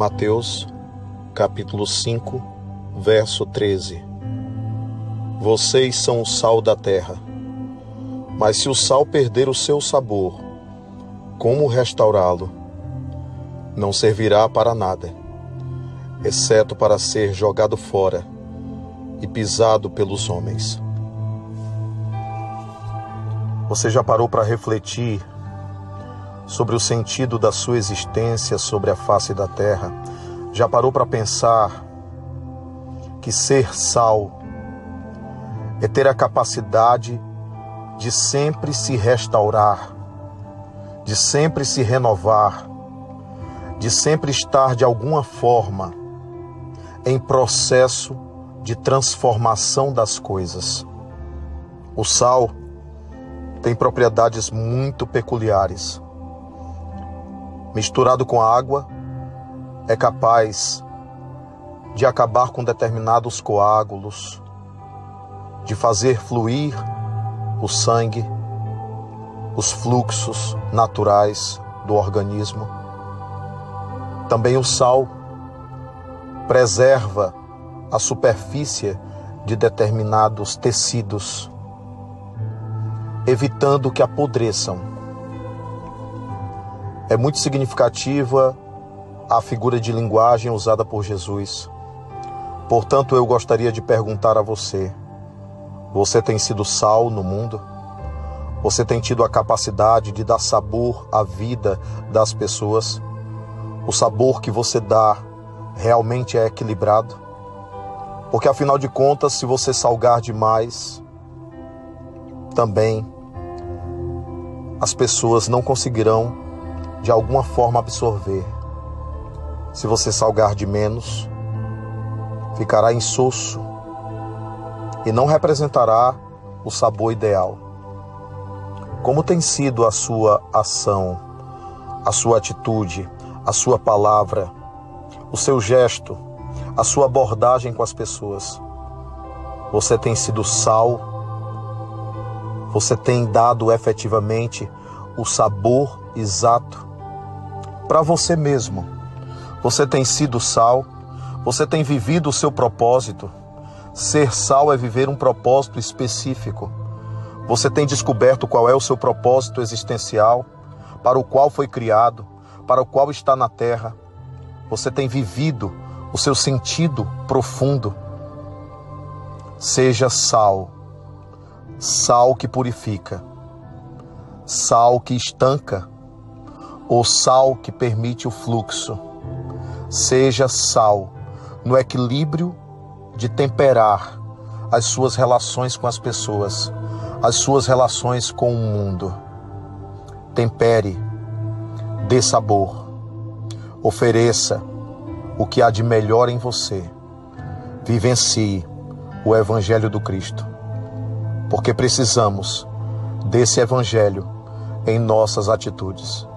Mateus, capítulo 5, verso 13. Vocês são o sal da terra. Mas se o sal perder o seu sabor, como restaurá-lo? Não servirá para nada, exceto para ser jogado fora e pisado pelos homens. Você já parou para refletir sobre o sentido da sua existência sobre a face da terra? Já parou para pensar que ser sal é ter a capacidade de sempre se restaurar, de sempre se renovar, de sempre estar de alguma forma em processo de transformação das coisas. O sal tem propriedades muito peculiares misturado com água, é capaz de acabar com determinados coágulos, de fazer fluir o sangue, os fluxos naturais do organismo. Também o sal preserva a superfície de determinados tecidos, evitando que apodreçam é muito significativa a figura de linguagem usada por Jesus. Portanto, eu gostaria de perguntar a você: você tem sido sal no mundo? Você tem tido a capacidade de dar sabor à vida das pessoas? O sabor que você dá realmente é equilibrado? Porque afinal de contas, se você salgar demais, também as pessoas não conseguirão de alguma forma absorver. Se você salgar de menos, ficará insosso e não representará o sabor ideal. Como tem sido a sua ação, a sua atitude, a sua palavra, o seu gesto, a sua abordagem com as pessoas? Você tem sido sal? Você tem dado efetivamente o sabor exato para você mesmo. Você tem sido sal, você tem vivido o seu propósito. Ser sal é viver um propósito específico. Você tem descoberto qual é o seu propósito existencial, para o qual foi criado, para o qual está na terra. Você tem vivido o seu sentido profundo. Seja sal, sal que purifica, sal que estanca, o sal que permite o fluxo. Seja sal no equilíbrio de temperar as suas relações com as pessoas, as suas relações com o mundo. Tempere, dê sabor, ofereça o que há de melhor em você. Vivencie o Evangelho do Cristo, porque precisamos desse Evangelho em nossas atitudes.